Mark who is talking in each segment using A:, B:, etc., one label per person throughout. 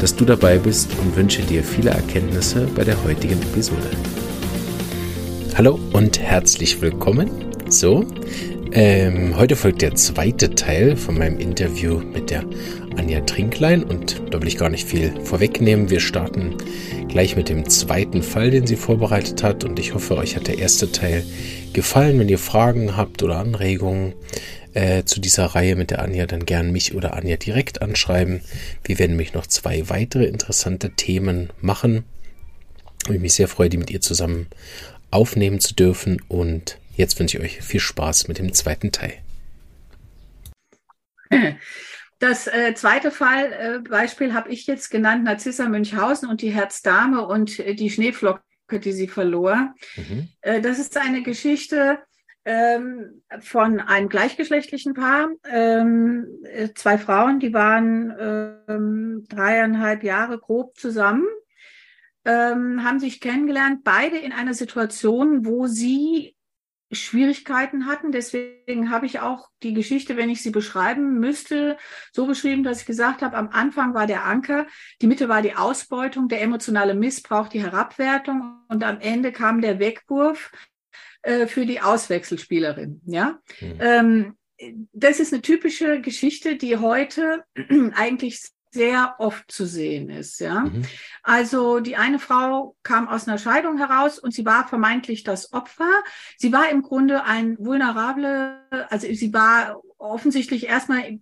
A: dass du dabei bist und wünsche dir viele Erkenntnisse bei der heutigen Episode. Hallo und herzlich willkommen. So, ähm, heute folgt der zweite Teil von meinem Interview mit der Anja Trinklein und da will ich gar nicht viel vorwegnehmen. Wir starten gleich mit dem zweiten Fall, den sie vorbereitet hat und ich hoffe, euch hat der erste Teil gefallen. Wenn ihr Fragen habt oder Anregungen äh, zu dieser Reihe mit der Anja, dann gern mich oder Anja direkt anschreiben. Wir werden mich noch zwei weitere interessante Themen machen. Und ich mich sehr freue, die mit ihr zusammen aufnehmen zu dürfen und jetzt wünsche ich euch viel Spaß mit dem zweiten Teil.
B: Das äh, zweite Fallbeispiel äh, habe ich jetzt genannt, Narzissa Münchhausen und die Herzdame und äh, die Schneeflocke, die sie verlor. Mhm. Äh, das ist eine Geschichte ähm, von einem gleichgeschlechtlichen Paar. Ähm, äh, zwei Frauen, die waren ähm, dreieinhalb Jahre grob zusammen, ähm, haben sich kennengelernt, beide in einer Situation, wo sie Schwierigkeiten hatten. Deswegen habe ich auch die Geschichte, wenn ich sie beschreiben müsste, so beschrieben, dass ich gesagt habe, am Anfang war der Anker, die Mitte war die Ausbeutung, der emotionale Missbrauch, die Herabwertung und am Ende kam der Wegwurf äh, für die Auswechselspielerin. Ja. Mhm. Ähm, das ist eine typische Geschichte, die heute eigentlich sehr oft zu sehen ist. Ja? Mhm. Also die eine Frau kam aus einer Scheidung heraus und sie war vermeintlich das Opfer. Sie war im Grunde ein vulnerable, also sie war offensichtlich erstmal,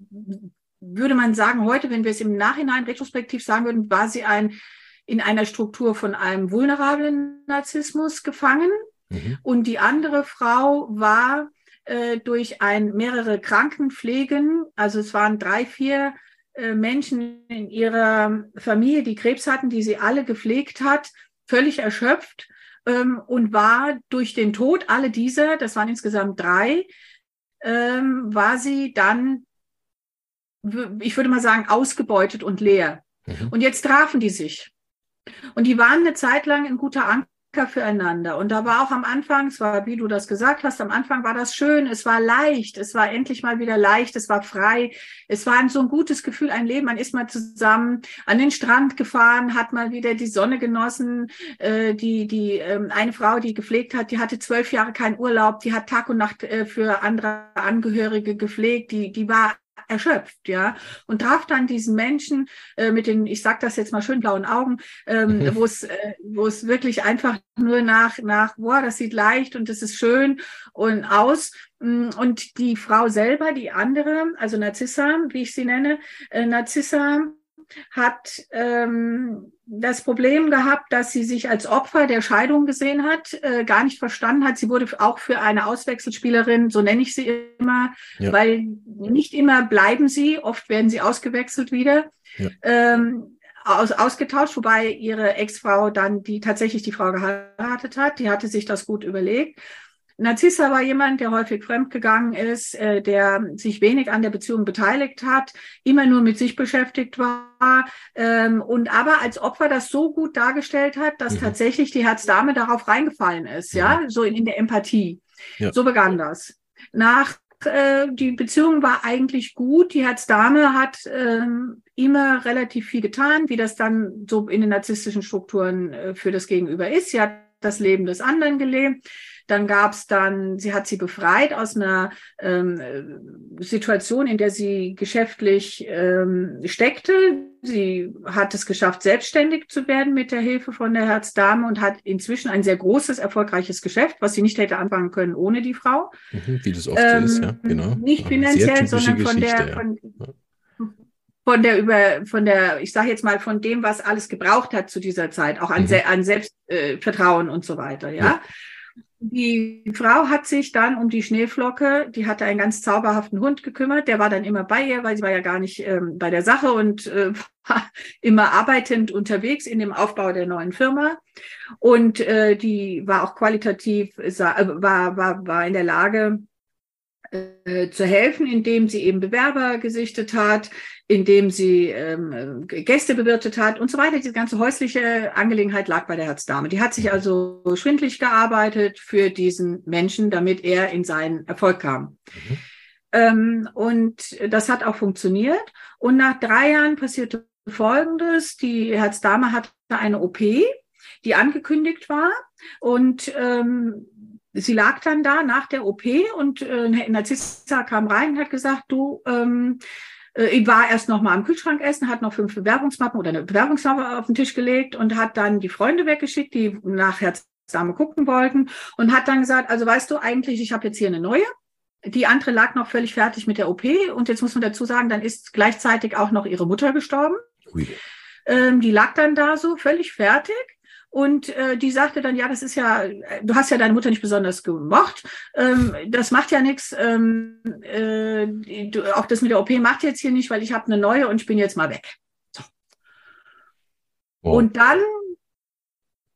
B: würde man sagen, heute, wenn wir es im Nachhinein retrospektiv sagen würden, war sie ein in einer Struktur von einem vulnerablen Narzissmus gefangen. Mhm. Und die andere Frau war äh, durch ein mehrere Krankenpflegen, also es waren drei, vier äh, Menschen in ihrer Familie, die Krebs hatten, die sie alle gepflegt hat, völlig erschöpft ähm, und war durch den Tod alle dieser, das waren insgesamt drei, ähm, war sie dann, ich würde mal sagen, ausgebeutet und leer. Mhm. Und jetzt trafen die sich. Und die waren eine Zeit lang in guter Angst füreinander. Und da war auch am Anfang, es war, wie du das gesagt hast, am Anfang war das schön, es war leicht, es war endlich mal wieder leicht, es war frei, es war so ein gutes Gefühl, ein Leben, man ist mal zusammen an den Strand gefahren, hat mal wieder die Sonne genossen, äh, die, die, ähm, eine Frau, die gepflegt hat, die hatte zwölf Jahre keinen Urlaub, die hat Tag und Nacht äh, für andere Angehörige gepflegt, die, die war erschöpft, ja, und traf dann diesen Menschen äh, mit den, ich sag das jetzt mal schön blauen Augen, ähm, mhm. wo es, äh, wo es wirklich einfach nur nach, nach, boah, das sieht leicht und das ist schön und aus. Mm, und die Frau selber, die andere, also Narzissa, wie ich sie nenne, äh, Narzissa hat ähm, das Problem gehabt, dass sie sich als Opfer der Scheidung gesehen hat, äh, gar nicht verstanden hat. Sie wurde auch für eine Auswechselspielerin, so nenne ich sie immer, ja. weil nicht immer bleiben sie, oft werden sie ausgewechselt wieder. Ja. Ähm, aus, ausgetauscht, wobei ihre Ex-Frau dann die tatsächlich die Frau geheiratet hat. Die hatte sich das gut überlegt. Narzissa war jemand, der häufig fremdgegangen ist, äh, der sich wenig an der Beziehung beteiligt hat, immer nur mit sich beschäftigt war ähm, und aber als Opfer das so gut dargestellt hat, dass mhm. tatsächlich die Herzdame darauf reingefallen ist, ja, ja so in, in, der Empathie. Ja. So begann das. Nach äh, die Beziehung war eigentlich gut. Die Herzdame hat ähm, immer relativ viel getan, wie das dann so in den narzisstischen Strukturen äh, für das Gegenüber ist. Sie hat das Leben des anderen gelebt. Dann gab es dann, sie hat sie befreit aus einer ähm, Situation, in der sie geschäftlich ähm, steckte. Sie hat es geschafft, selbstständig zu werden mit der Hilfe von der Herzdame und hat inzwischen ein sehr großes, erfolgreiches Geschäft, was sie nicht hätte anfangen können ohne die Frau.
A: Mhm, wie das oft ähm, ist, ja, genau.
B: Nicht finanziell, sondern von der, von, von der über von der ich sage jetzt mal von dem was alles gebraucht hat zu dieser Zeit auch an, mhm. An Selbstvertrauen äh, und so weiter ja? ja. Die Frau hat sich dann um die Schneeflocke, die hatte einen ganz zauberhaften Hund gekümmert, der war dann immer bei ihr, weil sie war ja gar nicht ähm, bei der Sache und äh, war immer arbeitend unterwegs in dem Aufbau der neuen Firma. Und äh, die war auch qualitativ, äh, war, war, war in der Lage, äh, zu helfen, indem sie eben Bewerber gesichtet hat, indem sie ähm, Gäste bewirtet hat und so weiter. Die ganze häusliche Angelegenheit lag bei der Herzdame. Die hat sich also schwindlig gearbeitet für diesen Menschen, damit er in seinen Erfolg kam. Mhm. Ähm, und das hat auch funktioniert. Und nach drei Jahren passierte Folgendes. Die Herzdame hatte eine OP, die angekündigt war. Und ähm, sie lag dann da nach der OP und äh, Narzissa kam rein und hat gesagt, du, ähm, äh, ich war erst noch mal am Kühlschrank essen, hat noch fünf Bewerbungsmappen oder eine Bewerbungsmappe auf den Tisch gelegt und hat dann die Freunde weggeschickt, die nach Herzdame gucken wollten und hat dann gesagt, also weißt du eigentlich, ich habe jetzt hier eine neue. Die andere lag noch völlig fertig mit der OP und jetzt muss man dazu sagen, dann ist gleichzeitig auch noch ihre Mutter gestorben. Ähm, die lag dann da so völlig fertig und äh, die sagte dann, ja, das ist ja, du hast ja deine Mutter nicht besonders gemocht. Ähm, das macht ja nichts. Ähm, äh, du, auch das mit der OP macht jetzt hier nicht, weil ich habe eine neue und ich bin jetzt mal weg. So. Wow. Und dann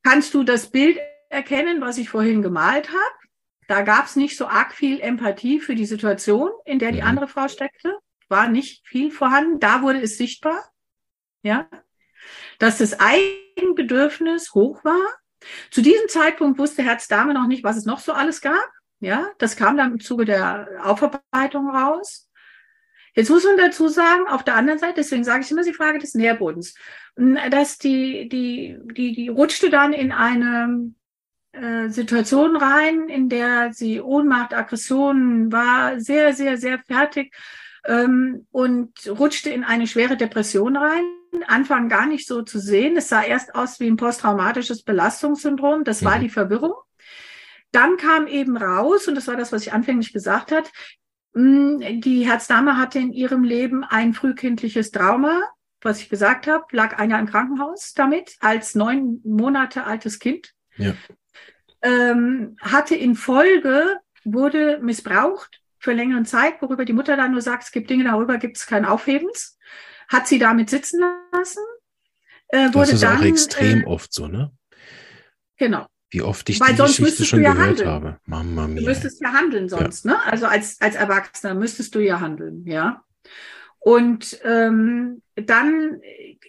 B: kannst du das Bild erkennen, was ich vorhin gemalt habe. Da gab es nicht so arg viel Empathie für die Situation, in der die mhm. andere Frau steckte. War nicht viel vorhanden. Da wurde es sichtbar. Ja, dass das Eigenbedürfnis hoch war. Zu diesem Zeitpunkt wusste Herz-Dame noch nicht, was es noch so alles gab. Ja, das kam dann im Zuge der Aufarbeitung raus. Jetzt muss man dazu sagen, auf der anderen Seite, deswegen sage ich immer die Frage des Nährbodens, dass die, die, die, die rutschte dann in eine äh, Situation rein, in der sie Ohnmacht, Aggressionen war, sehr, sehr, sehr fertig ähm, und rutschte in eine schwere Depression rein. Anfang gar nicht so zu sehen. Es sah erst aus wie ein posttraumatisches Belastungssyndrom. Das war mhm. die Verwirrung. Dann kam eben raus, und das war das, was ich anfänglich gesagt hat, hm, die Herzdame hatte in ihrem Leben ein frühkindliches Trauma, was ich gesagt habe, lag ein Jahr im Krankenhaus damit, als neun Monate altes Kind. Ja. Ähm, hatte in Folge, wurde missbraucht für längere Zeit, worüber die Mutter dann nur sagt, es gibt Dinge, darüber gibt es kein Aufhebens. Hat sie damit sitzen lassen.
A: Äh, das ist dann, auch extrem äh, oft so, ne?
B: Genau.
A: Wie oft ich Weil die Geschichte schon ja gehört handeln. habe.
B: Mama mia. Du müsstest ja handeln sonst, ja. ne? Also als, als Erwachsener müsstest du ja handeln, ja. Und ähm, dann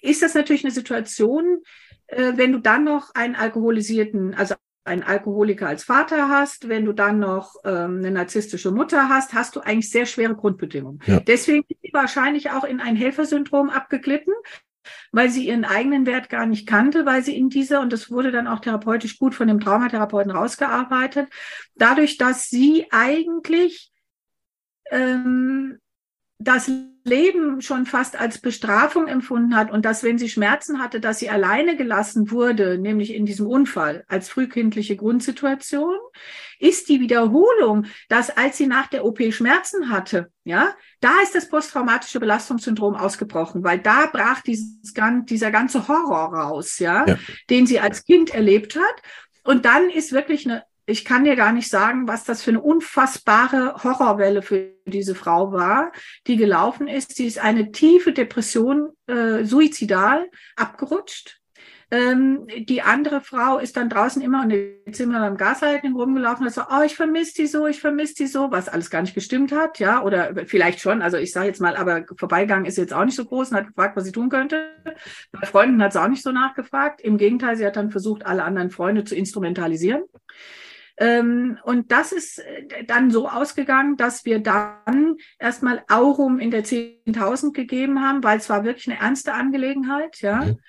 B: ist das natürlich eine Situation, äh, wenn du dann noch einen alkoholisierten, also einen Alkoholiker als Vater hast, wenn du dann noch ähm, eine narzisstische Mutter hast, hast du eigentlich sehr schwere Grundbedingungen. Ja. Deswegen ist sie wahrscheinlich auch in ein Helfersyndrom abgeglitten, weil sie ihren eigenen Wert gar nicht kannte, weil sie in dieser, und das wurde dann auch therapeutisch gut von dem Traumatherapeuten rausgearbeitet, dadurch, dass sie eigentlich ähm, das Leben schon fast als Bestrafung empfunden hat und dass, wenn sie Schmerzen hatte, dass sie alleine gelassen wurde, nämlich in diesem Unfall als frühkindliche Grundsituation, ist die Wiederholung, dass als sie nach der OP Schmerzen hatte, ja, da ist das posttraumatische Belastungssyndrom ausgebrochen, weil da brach dieses, dieser ganze Horror raus, ja, ja, den sie als Kind erlebt hat. Und dann ist wirklich eine ich kann dir gar nicht sagen, was das für eine unfassbare Horrorwelle für diese Frau war, die gelaufen ist. Sie ist eine tiefe Depression, äh, suizidal abgerutscht. Ähm, die andere Frau ist dann draußen immer in dem Zimmer beim Gashalten rumgelaufen und hat so, oh, ich vermisse die so, ich vermisse die so, was alles gar nicht gestimmt hat, ja, oder vielleicht schon, also ich sage jetzt mal, aber Vorbeigang ist jetzt auch nicht so groß und hat gefragt, was sie tun könnte. Bei Freunden hat sie auch nicht so nachgefragt. Im Gegenteil, sie hat dann versucht, alle anderen Freunde zu instrumentalisieren. Ähm, und das ist äh, dann so ausgegangen, dass wir dann erstmal Aurum in der 10.000 gegeben haben, weil es war wirklich eine ernste Angelegenheit, ja. Mhm.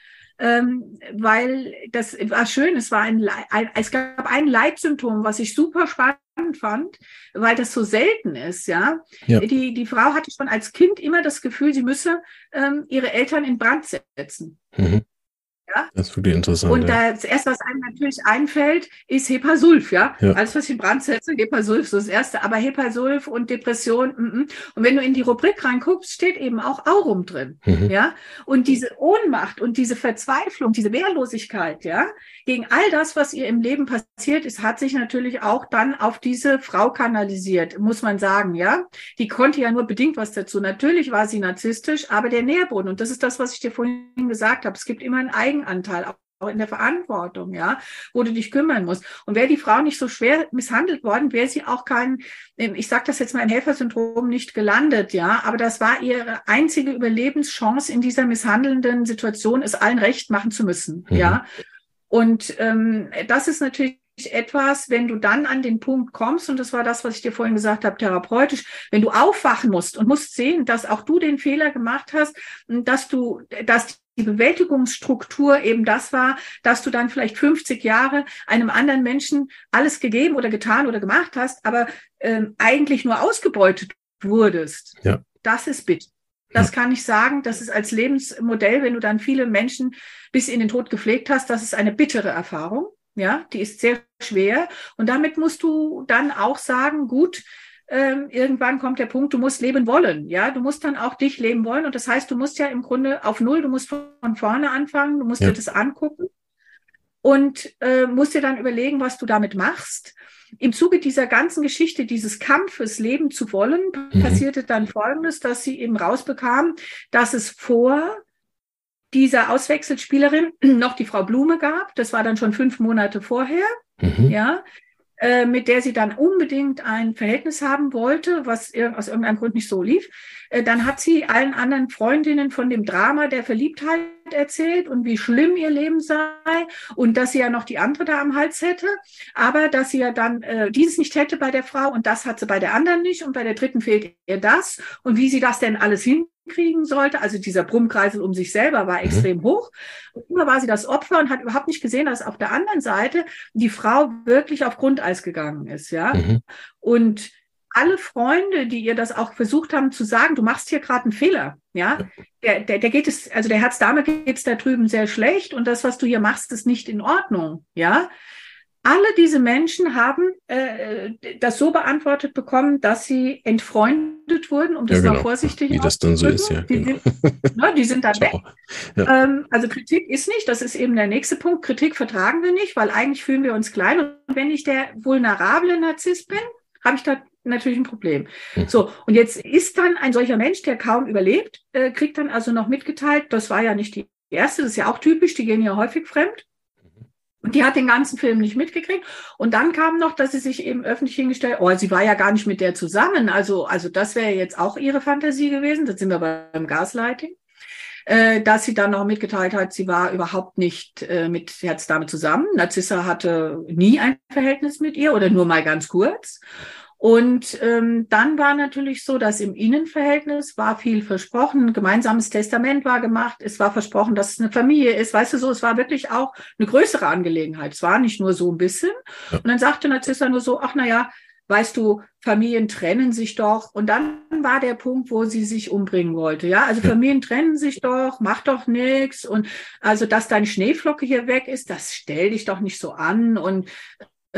B: Ähm, weil das war schön, es war ein, ein, es gab ein Leitsymptom, was ich super spannend fand, weil das so selten ist, ja. ja. Die, die Frau hatte schon als Kind immer das Gefühl, sie müsse ähm, ihre Eltern in Brand setzen. Mhm.
A: Ja? Das ist wirklich interessant.
B: Und ja. das erste, was einem natürlich einfällt, ist Hepasulf, ja. ja. Alles, was ich in Brand setze, Hepasulf, so das erste. Aber Hepasulf und Depression, mm, mm. und wenn du in die Rubrik reinguckst, steht eben auch Aurum drin, mhm. ja. Und diese Ohnmacht und diese Verzweiflung, diese Wehrlosigkeit, ja, gegen all das, was ihr im Leben passiert ist, hat sich natürlich auch dann auf diese Frau kanalisiert, muss man sagen, ja. Die konnte ja nur bedingt was dazu. Natürlich war sie narzisstisch, aber der Nährboden, und das ist das, was ich dir vorhin gesagt habe, es gibt immer einen Eigen Eigenanteil, auch in der Verantwortung, ja, wo du dich kümmern musst. Und wäre die Frau nicht so schwer misshandelt worden, wäre sie auch kein, ähm, ich sage das jetzt mal im Helfersyndrom nicht gelandet, ja, aber das war ihre einzige Überlebenschance in dieser misshandelnden Situation, es allen recht machen zu müssen, mhm. ja. Und ähm, das ist natürlich etwas, wenn du dann an den Punkt kommst, und das war das, was ich dir vorhin gesagt habe, therapeutisch, wenn du aufwachen musst und musst sehen, dass auch du den Fehler gemacht hast, dass du, dass die Bewältigungsstruktur eben das war, dass du dann vielleicht 50 Jahre einem anderen Menschen alles gegeben oder getan oder gemacht hast, aber ähm, eigentlich nur ausgebeutet wurdest. Ja. Das ist bitter. Das kann ich sagen. Das ist als Lebensmodell, wenn du dann viele Menschen bis in den Tod gepflegt hast, das ist eine bittere Erfahrung. Ja, die ist sehr schwer. Und damit musst du dann auch sagen, gut, ähm, irgendwann kommt der Punkt, du musst leben wollen. Ja, du musst dann auch dich leben wollen. Und das heißt, du musst ja im Grunde auf Null, du musst von vorne anfangen, du musst ja. dir das angucken und äh, musst dir dann überlegen, was du damit machst. Im Zuge dieser ganzen Geschichte, dieses Kampfes leben zu wollen, mhm. passierte dann Folgendes, dass sie eben rausbekam, dass es vor dieser Auswechselspielerin noch die Frau Blume gab. Das war dann schon fünf Monate vorher. Mhm. Ja, äh, mit der sie dann unbedingt ein Verhältnis haben wollte, was aus irgendeinem Grund nicht so lief. Äh, dann hat sie allen anderen Freundinnen von dem Drama der Verliebtheit erzählt und wie schlimm ihr Leben sei und dass sie ja noch die andere da am Hals hätte, aber dass sie ja dann äh, dieses nicht hätte bei der Frau und das hat sie bei der anderen nicht und bei der dritten fehlt ihr das und wie sie das denn alles hinkriegen sollte. Also dieser Brummkreisel um sich selber war mhm. extrem hoch. Und immer war sie das Opfer und hat überhaupt nicht gesehen, dass auf der anderen Seite die Frau wirklich auf Grundeis gegangen ist, ja. Mhm. Und alle Freunde, die ihr das auch versucht haben zu sagen, du machst hier gerade einen Fehler, ja, der, der, der geht es, also der Herzdame geht es da drüben sehr schlecht und das, was du hier machst, ist nicht in Ordnung, ja. Alle diese Menschen haben äh, das so beantwortet bekommen, dass sie entfreundet wurden, um das ja, genau. mal vorsichtig
A: Wie das dann so ist, ja.
B: Die, genau. sind, ne, die sind dann weg. Ja. Ähm, also Kritik ist nicht, das ist eben der nächste Punkt. Kritik vertragen wir nicht, weil eigentlich fühlen wir uns klein. Und wenn ich der vulnerable Narzisst bin, habe ich da natürlich ein Problem. Mhm. So, und jetzt ist dann ein solcher Mensch, der kaum überlebt, äh, kriegt dann also noch mitgeteilt, das war ja nicht die erste, das ist ja auch typisch, die gehen ja häufig fremd. Und die hat den ganzen Film nicht mitgekriegt. Und dann kam noch, dass sie sich eben öffentlich hingestellt, oh, sie war ja gar nicht mit der zusammen. Also, also das wäre jetzt auch ihre Fantasie gewesen. Das sind wir beim Gaslighting. Äh, dass sie dann noch mitgeteilt hat, sie war überhaupt nicht äh, mit Herzdame zusammen. Narzissa hatte nie ein Verhältnis mit ihr oder nur mal ganz kurz. Und ähm, dann war natürlich so, dass im Innenverhältnis war viel versprochen, ein gemeinsames Testament war gemacht, es war versprochen, dass es eine Familie ist, weißt du so, es war wirklich auch eine größere Angelegenheit. Es war nicht nur so ein bisschen. Und dann sagte Narzissa nur so, ach na ja, weißt du, Familien trennen sich doch. Und dann war der Punkt, wo sie sich umbringen wollte. Ja, also Familien trennen sich doch, mach doch nichts. Und also, dass deine Schneeflocke hier weg ist, das stell dich doch nicht so an. Und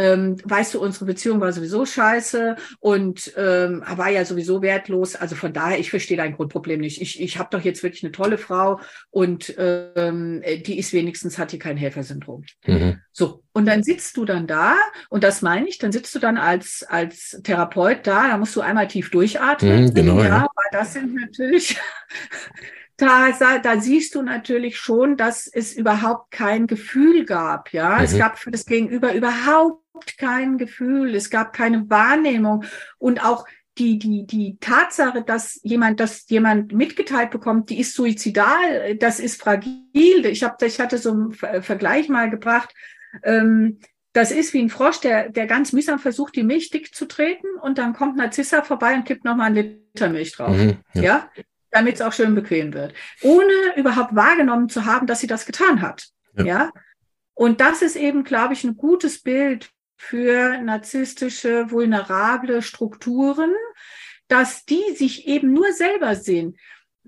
B: ähm, weißt du, unsere Beziehung war sowieso scheiße und ähm, war ja sowieso wertlos. Also von daher, ich verstehe dein Grundproblem nicht. Ich, ich habe doch jetzt wirklich eine tolle Frau und ähm, die ist wenigstens, hat hier kein Helfersyndrom. Mhm. So, und dann sitzt du dann da, und das meine ich, dann sitzt du dann als, als Therapeut da, da musst du einmal tief durchatmen.
A: Mhm, genau, ja, ja.
B: weil das sind natürlich da, da siehst du natürlich schon, dass es überhaupt kein Gefühl gab. Ja, mhm. es gab für das Gegenüber überhaupt kein Gefühl. Es gab keine Wahrnehmung und auch die, die, die Tatsache, dass jemand, dass jemand mitgeteilt bekommt, die ist suizidal, das ist fragil. Ich habe, ich hatte so einen Vergleich mal gebracht. Ähm, das ist wie ein Frosch, der, der ganz mühsam versucht, die Milch dick zu treten und dann kommt Narzissa vorbei und kippt nochmal einen Liter Milch drauf. Mhm, ja. ja? damit es auch schön bequem wird, ohne überhaupt wahrgenommen zu haben, dass sie das getan hat. Ja. ja? Und das ist eben, glaube ich, ein gutes Bild für narzisstische, vulnerable Strukturen, dass die sich eben nur selber sehen.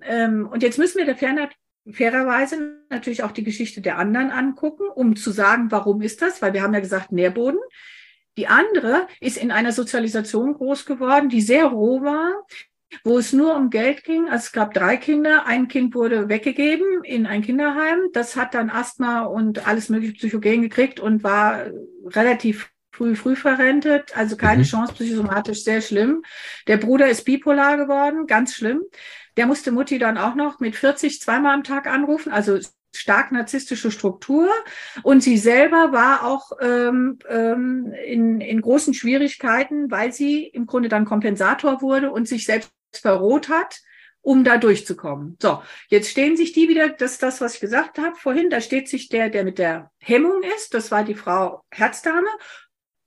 B: Ähm, und jetzt müssen wir der Fairness fairerweise natürlich auch die Geschichte der anderen angucken, um zu sagen, warum ist das? Weil wir haben ja gesagt, Nährboden. Die andere ist in einer Sozialisation groß geworden, die sehr roh war, wo es nur um Geld ging. Also es gab drei Kinder, ein Kind wurde weggegeben in ein Kinderheim. Das hat dann Asthma und alles mögliche Psychogen gekriegt und war relativ früh, früh verrentet, also keine mhm. Chance psychosomatisch, sehr schlimm. Der Bruder ist bipolar geworden, ganz schlimm. Der musste Mutti dann auch noch mit 40 zweimal am Tag anrufen, also stark narzisstische Struktur. Und sie selber war auch ähm, ähm, in, in großen Schwierigkeiten, weil sie im Grunde dann Kompensator wurde und sich selbst verroht hat um da durchzukommen. So, jetzt stehen sich die wieder, das ist das, was ich gesagt habe vorhin, da steht sich der, der mit der Hemmung ist, das war die Frau Herzdame,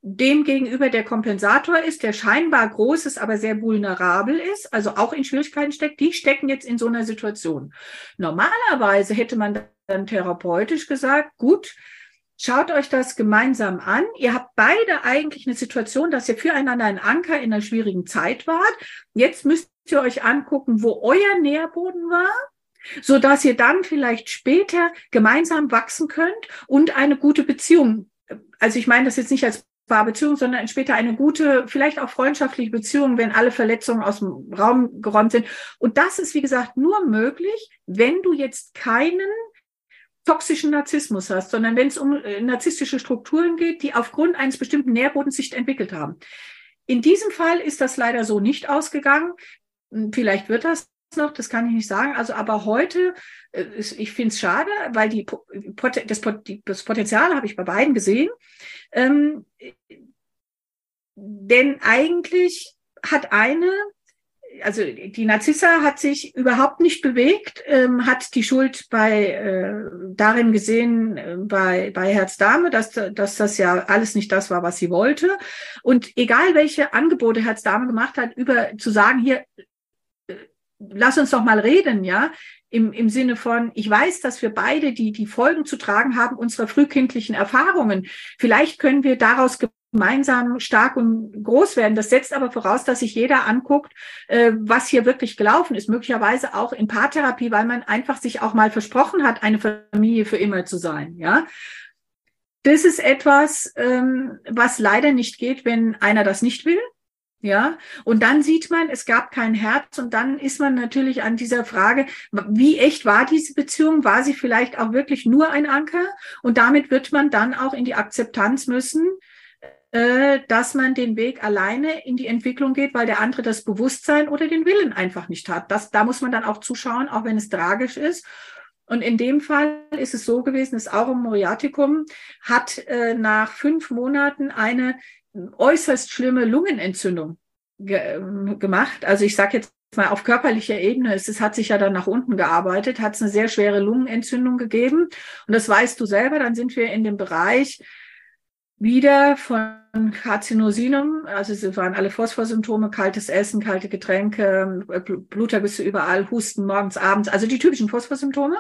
B: dem gegenüber der Kompensator ist, der scheinbar groß ist, aber sehr vulnerabel ist, also auch in Schwierigkeiten steckt, die stecken jetzt in so einer Situation. Normalerweise hätte man dann therapeutisch gesagt, gut, schaut euch das gemeinsam an. Ihr habt beide eigentlich eine Situation, dass ihr füreinander ein Anker in einer schwierigen Zeit wart. Jetzt müsst ihr euch angucken, wo euer Nährboden war so dass ihr dann vielleicht später gemeinsam wachsen könnt und eine gute Beziehung. Also ich meine das jetzt nicht als Beziehung, sondern später eine gute, vielleicht auch freundschaftliche Beziehung, wenn alle Verletzungen aus dem Raum geräumt sind. Und das ist, wie gesagt, nur möglich, wenn du jetzt keinen toxischen Narzissmus hast, sondern wenn es um äh, narzisstische Strukturen geht, die aufgrund eines bestimmten Nährbodens sich entwickelt haben. In diesem Fall ist das leider so nicht ausgegangen. Hm, vielleicht wird das noch, das kann ich nicht sagen. Also, aber heute, äh, ich finde es schade, weil die, das, das Potenzial habe ich bei beiden gesehen. Ähm, denn eigentlich hat eine, also die Narzissa hat sich überhaupt nicht bewegt, ähm, hat die Schuld bei äh, darin gesehen äh, bei bei Herzdame, dass dass das ja alles nicht das war, was sie wollte. Und egal welche Angebote Herzdame gemacht hat, über zu sagen hier lass uns doch mal reden, ja, im, im Sinne von, ich weiß, dass wir beide die, die Folgen zu tragen haben unserer frühkindlichen Erfahrungen. Vielleicht können wir daraus gemeinsam stark und groß werden. Das setzt aber voraus, dass sich jeder anguckt, äh, was hier wirklich gelaufen ist. Möglicherweise auch in Paartherapie, weil man einfach sich auch mal versprochen hat, eine Familie für immer zu sein, ja. Das ist etwas, ähm, was leider nicht geht, wenn einer das nicht will. Ja, und dann sieht man, es gab kein Herz und dann ist man natürlich an dieser Frage, wie echt war diese Beziehung? War sie vielleicht auch wirklich nur ein Anker? Und damit wird man dann auch in die Akzeptanz müssen, äh, dass man den Weg alleine in die Entwicklung geht, weil der andere das Bewusstsein oder den Willen einfach nicht hat. Das, da muss man dann auch zuschauen, auch wenn es tragisch ist. Und in dem Fall ist es so gewesen, das Aurum Moriaticum hat äh, nach fünf Monaten eine äußerst schlimme Lungenentzündung ge ähm, gemacht. Also ich sage jetzt mal auf körperlicher Ebene, es, es hat sich ja dann nach unten gearbeitet, hat es eine sehr schwere Lungenentzündung gegeben. Und das weißt du selber, dann sind wir in dem Bereich wieder von Karzinosinum, also es waren alle Phosphorsymptome, kaltes Essen, kalte Getränke, Blutergüsse überall, Husten morgens, abends, also die typischen Phosphorsymptome.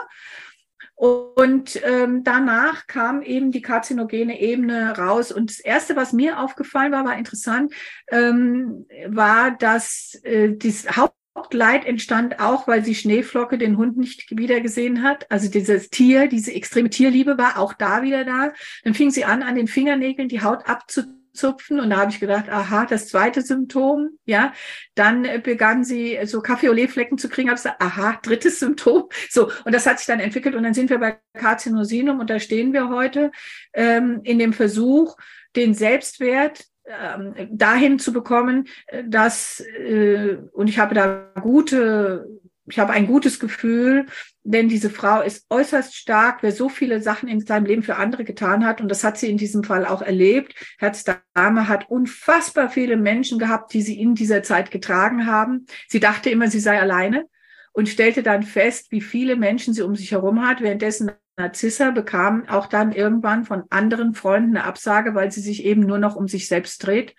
B: Und ähm, danach kam eben die karzinogene Ebene raus. Und das Erste, was mir aufgefallen war, war interessant, ähm, war, dass äh, das Hauptleid entstand auch, weil die Schneeflocke den Hund nicht wiedergesehen hat. Also dieses Tier, diese extreme Tierliebe war auch da wieder da. Dann fing sie an, an den Fingernägeln die Haut abzuziehen zupfen. Und da habe ich gedacht, aha, das zweite Symptom, ja. Dann äh, begann sie so Kaffee-Olé-Flecken zu kriegen. Habe gesagt, aha, drittes Symptom. So, und das hat sich dann entwickelt. Und dann sind wir bei Carzinosinum und da stehen wir heute ähm, in dem Versuch, den Selbstwert ähm, dahin zu bekommen, äh, dass, äh, und ich habe da gute ich habe ein gutes Gefühl, denn diese Frau ist äußerst stark, wer so viele Sachen in seinem Leben für andere getan hat. Und das hat sie in diesem Fall auch erlebt. Herzdame hat unfassbar viele Menschen gehabt, die sie in dieser Zeit getragen haben. Sie dachte immer, sie sei alleine und stellte dann fest, wie viele Menschen sie um sich herum hat. Währenddessen Narzissa bekam auch dann irgendwann von anderen Freunden eine Absage, weil sie sich eben nur noch um sich selbst dreht.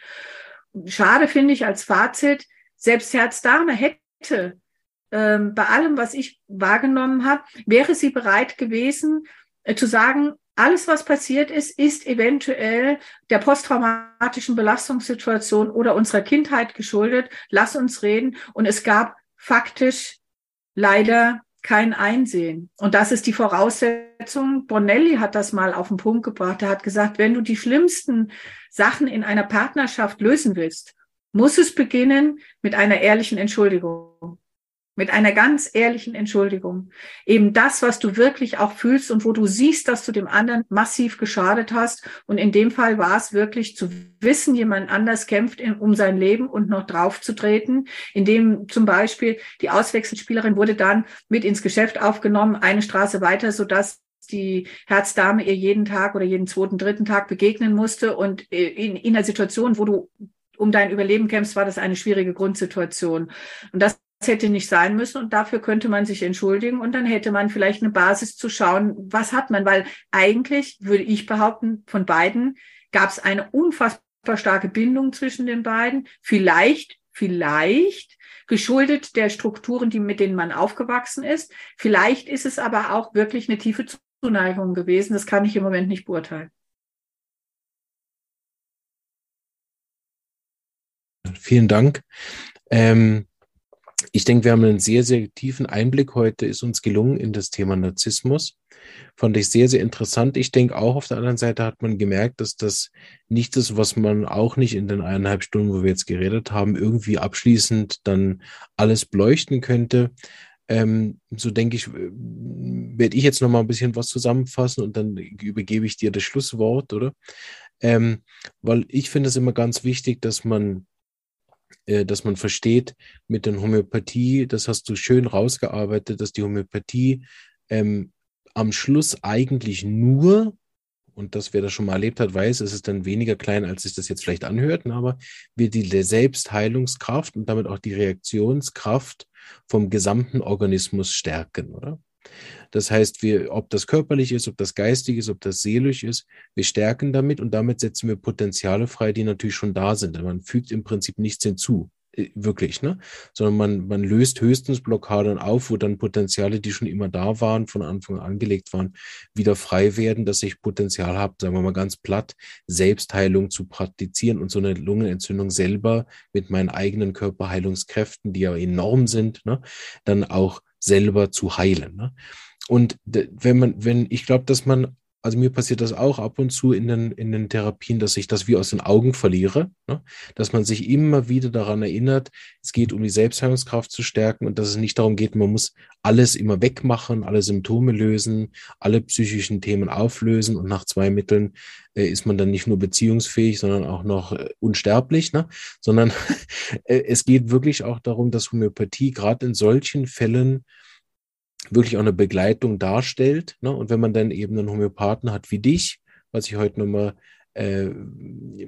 B: Schade finde ich als Fazit, selbst Herzdame hätte ähm, bei allem, was ich wahrgenommen habe, wäre sie bereit gewesen äh, zu sagen, alles, was passiert ist, ist eventuell der posttraumatischen Belastungssituation oder unserer Kindheit geschuldet. Lass uns reden. Und es gab faktisch leider kein Einsehen. Und das ist die Voraussetzung. Bonelli hat das mal auf den Punkt gebracht. Er hat gesagt, wenn du die schlimmsten Sachen in einer Partnerschaft lösen willst, muss es beginnen mit einer ehrlichen Entschuldigung mit einer ganz ehrlichen Entschuldigung. Eben das, was du wirklich auch fühlst und wo du siehst, dass du dem anderen massiv geschadet hast. Und in dem Fall war es wirklich zu wissen, jemand anders kämpft in, um sein Leben und noch draufzutreten, indem zum Beispiel die Auswechselspielerin wurde dann mit ins Geschäft aufgenommen, eine Straße weiter, sodass die Herzdame ihr jeden Tag oder jeden zweiten, dritten Tag begegnen musste. Und äh, in, in einer Situation, wo du um dein Überleben kämpfst, war das eine schwierige Grundsituation. Und das das hätte nicht sein müssen und dafür könnte man sich entschuldigen und dann hätte man vielleicht eine Basis zu schauen, was hat man, weil eigentlich würde ich behaupten, von beiden gab es eine unfassbar starke Bindung zwischen den beiden. Vielleicht, vielleicht geschuldet der Strukturen, die mit denen man aufgewachsen ist. Vielleicht ist es aber auch wirklich eine tiefe Zuneigung gewesen. Das kann ich im Moment nicht beurteilen.
A: Vielen Dank. Ähm, ich denke, wir haben einen sehr, sehr tiefen Einblick heute, ist uns gelungen in das Thema Narzissmus. Fand ich sehr, sehr interessant. Ich denke auch auf der anderen Seite hat man gemerkt, dass das nicht ist, was man auch nicht in den eineinhalb Stunden, wo wir jetzt geredet haben, irgendwie abschließend dann alles beleuchten könnte. Ähm, so denke ich, werde ich jetzt noch mal ein bisschen was zusammenfassen und dann übergebe ich dir das Schlusswort, oder? Ähm, weil ich finde es immer ganz wichtig, dass man dass man versteht mit der Homöopathie, das hast du schön rausgearbeitet, dass die Homöopathie ähm, am Schluss eigentlich nur, und das wer das schon mal erlebt hat, weiß, es ist dann weniger klein, als sich das jetzt vielleicht anhört, ne, aber wir die Selbstheilungskraft und damit auch die Reaktionskraft vom gesamten Organismus stärken, oder? Das heißt, wir, ob das körperlich ist, ob das geistig ist, ob das seelisch ist, wir stärken damit und damit setzen wir Potenziale frei, die natürlich schon da sind. Man fügt im Prinzip nichts hinzu äh, wirklich, ne? Sondern man, man löst höchstens Blockaden auf, wo dann Potenziale, die schon immer da waren, von Anfang an angelegt waren, wieder frei werden, dass ich Potenzial habe, sagen wir mal ganz platt, Selbstheilung zu praktizieren und so eine Lungenentzündung selber mit meinen eigenen Körperheilungskräften, die ja enorm sind, ne? dann auch selber zu heilen. Ne? Und wenn man, wenn, ich glaube, dass man, also mir passiert das auch ab und zu in den, in den Therapien, dass ich das wie aus den Augen verliere, ne? dass man sich immer wieder daran erinnert, es geht um die Selbstheilungskraft zu stärken und dass es nicht darum geht, man muss alles immer wegmachen, alle Symptome lösen, alle psychischen Themen auflösen und nach zwei Mitteln äh, ist man dann nicht nur beziehungsfähig, sondern auch noch äh, unsterblich, ne? sondern äh, es geht wirklich auch darum, dass Homöopathie gerade in solchen Fällen wirklich auch eine Begleitung darstellt. Ne? Und wenn man dann eben einen Homöopathen hat wie dich, was ich heute nochmal äh,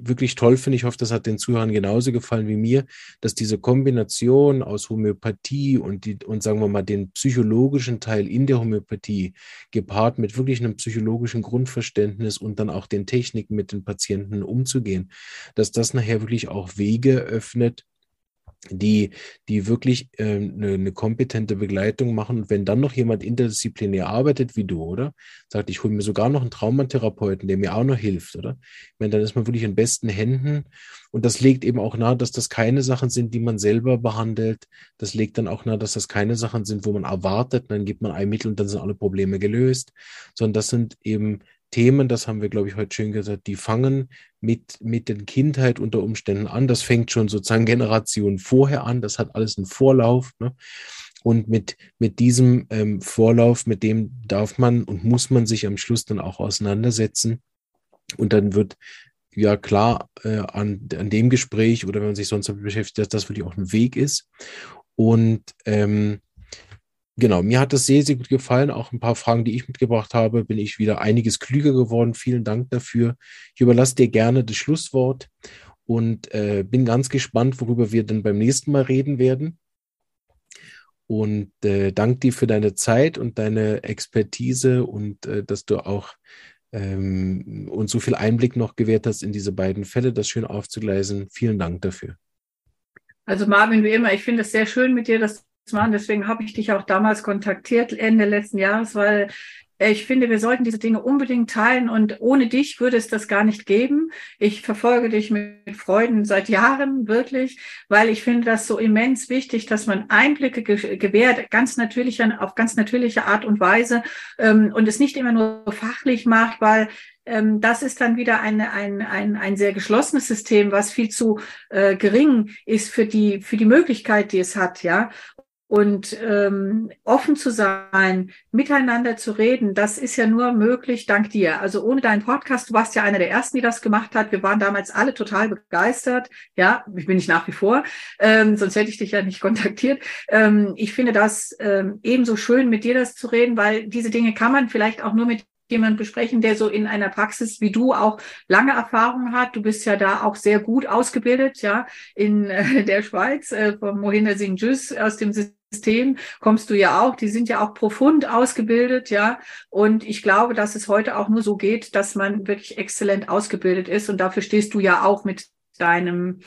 A: wirklich toll finde, ich hoffe, das hat den Zuhörern genauso gefallen wie mir, dass diese Kombination aus Homöopathie und, die, und sagen wir mal den psychologischen Teil in der Homöopathie gepaart mit wirklich einem psychologischen Grundverständnis und dann auch den Techniken mit den Patienten umzugehen, dass das nachher wirklich auch Wege öffnet, die, die wirklich äh, eine, eine, kompetente Begleitung machen. Und wenn dann noch jemand interdisziplinär arbeitet wie du, oder? Sagt, ich hole mir sogar noch einen Traumatherapeuten, der mir auch noch hilft, oder? Ich meine, dann ist man wirklich in besten Händen. Und das legt eben auch nahe, dass das keine Sachen sind, die man selber behandelt. Das legt dann auch nahe, dass das keine Sachen sind, wo man erwartet, dann gibt man ein Mittel und dann sind alle Probleme gelöst, sondern das sind eben Themen, das haben wir, glaube ich, heute schön gesagt, die fangen mit, mit der Kindheit unter Umständen an. Das fängt schon sozusagen Generationen vorher an. Das hat alles einen Vorlauf. Ne? Und mit, mit diesem ähm, Vorlauf, mit dem darf man und muss man sich am Schluss dann auch auseinandersetzen. Und dann wird ja klar äh, an, an dem Gespräch oder wenn man sich sonst damit beschäftigt, dass das wirklich auch ein Weg ist. Und ähm, Genau, mir hat das sehr, sehr gut gefallen. Auch ein paar Fragen, die ich mitgebracht habe, bin ich wieder einiges klüger geworden. Vielen Dank dafür. Ich überlasse dir gerne das Schlusswort und äh, bin ganz gespannt, worüber wir dann beim nächsten Mal reden werden. Und äh, danke dir für deine Zeit und deine Expertise und äh, dass du auch ähm, uns so viel Einblick noch gewährt hast in diese beiden Fälle, das schön aufzugleisen. Vielen Dank dafür.
B: Also Marvin, wie immer, ich finde es sehr schön mit dir, dass machen. Deswegen habe ich dich auch damals kontaktiert, Ende letzten Jahres, weil ich finde, wir sollten diese Dinge unbedingt teilen und ohne dich würde es das gar nicht geben. Ich verfolge dich mit Freuden seit Jahren wirklich, weil ich finde das so immens wichtig, dass man Einblicke gewährt, ganz natürlicher, auf ganz natürliche Art und Weise ähm, und es nicht immer nur fachlich macht, weil ähm, das ist dann wieder eine, ein, ein, ein sehr geschlossenes System, was viel zu äh, gering ist für die, für die Möglichkeit, die es hat, ja und ähm, offen zu sein, miteinander zu reden, das ist ja nur möglich dank dir. Also ohne deinen Podcast, du warst ja einer der ersten, die das gemacht hat. Wir waren damals alle total begeistert. Ja, ich bin ich nach wie vor, ähm, sonst hätte ich dich ja nicht kontaktiert. Ähm, ich finde das ähm, ebenso schön, mit dir das zu reden, weil diese Dinge kann man vielleicht auch nur mit jemand besprechen, der so in einer Praxis wie du auch lange Erfahrung hat. Du bist ja da auch sehr gut ausgebildet, ja, in äh, der Schweiz, äh, vom Mohinder Singh Jus aus dem System kommst du ja auch, die sind ja auch profund ausgebildet, ja. Und ich glaube, dass es heute auch nur so geht, dass man wirklich exzellent ausgebildet ist. Und dafür stehst du ja auch mit deinem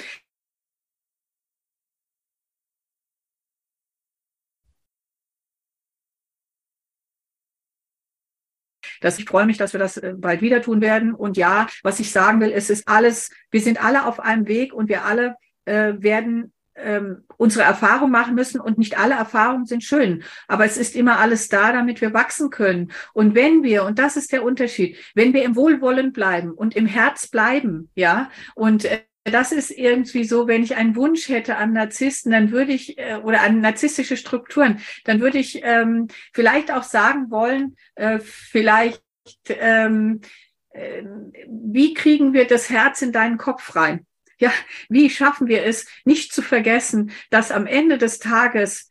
B: dass ich freue mich, dass wir das äh, bald wieder tun werden. Und ja, was ich sagen will, es ist alles, wir sind alle auf einem Weg und wir alle äh, werden ähm, unsere Erfahrung machen müssen und nicht alle Erfahrungen sind schön, aber es ist immer alles da, damit wir wachsen können. Und wenn wir, und das ist der Unterschied, wenn wir im Wohlwollen bleiben und im Herz bleiben, ja, und äh, das ist irgendwie so, wenn ich einen Wunsch hätte an Narzissten, dann würde ich, äh, oder an narzisstische Strukturen, dann würde ich ähm, vielleicht auch sagen wollen, äh, vielleicht, ähm, äh, wie kriegen wir das Herz in deinen Kopf rein? Ja, wie schaffen wir es, nicht zu vergessen, dass am Ende des Tages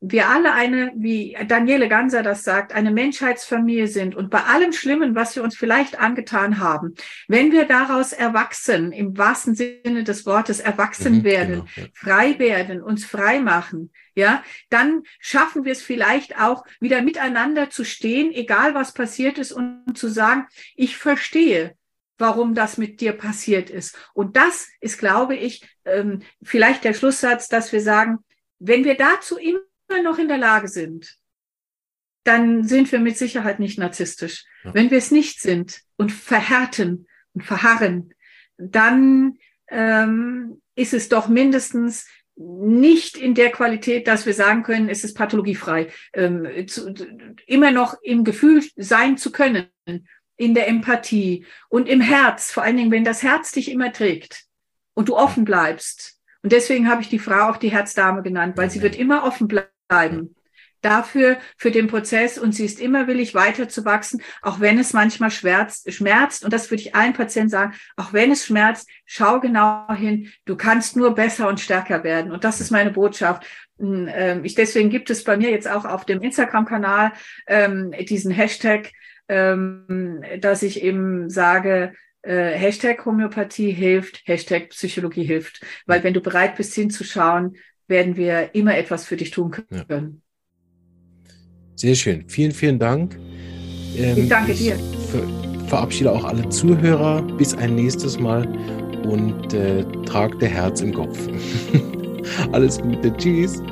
B: wir alle eine, wie Daniele Ganser das sagt, eine Menschheitsfamilie sind und bei allem Schlimmen, was wir uns vielleicht angetan haben, wenn wir daraus erwachsen, im wahrsten Sinne des Wortes erwachsen mhm, werden, genau, ja. frei werden, uns frei machen, ja, dann schaffen wir es vielleicht auch wieder miteinander zu stehen, egal was passiert ist und zu sagen, ich verstehe, warum das mit dir passiert ist. Und das ist, glaube ich, ähm, vielleicht der Schlusssatz, dass wir sagen, wenn wir dazu immer noch in der Lage sind, dann sind wir mit Sicherheit nicht narzisstisch. Ja. Wenn wir es nicht sind und verhärten und verharren, dann ähm, ist es doch mindestens nicht in der Qualität, dass wir sagen können, es ist pathologiefrei. Ähm, zu, immer noch im Gefühl sein zu können in der Empathie und im Herz, vor allen Dingen, wenn das Herz dich immer trägt und du offen bleibst. Und deswegen habe ich die Frau auch die Herzdame genannt, weil sie wird immer offen bleiben dafür, für den Prozess und sie ist immer willig weiter zu wachsen, auch wenn es manchmal schmerzt, schmerzt. Und das würde ich allen Patienten sagen, auch wenn es schmerzt, schau genau hin, du kannst nur besser und stärker werden. Und das ist meine Botschaft. Hm, ähm, ich, deswegen gibt es bei mir jetzt auch auf dem Instagram-Kanal ähm, diesen Hashtag ähm, dass ich eben sage, äh, Hashtag Homöopathie hilft, Hashtag Psychologie hilft. Weil wenn du bereit bist hinzuschauen, werden wir immer etwas für dich tun können. Ja.
A: Sehr schön. Vielen, vielen Dank.
B: Ähm, ich danke dir.
A: Ver verabschiede auch alle Zuhörer. Bis ein nächstes Mal und äh, trag der Herz im Kopf. Alles Gute. Tschüss.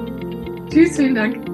B: Tschüss, vielen Dank.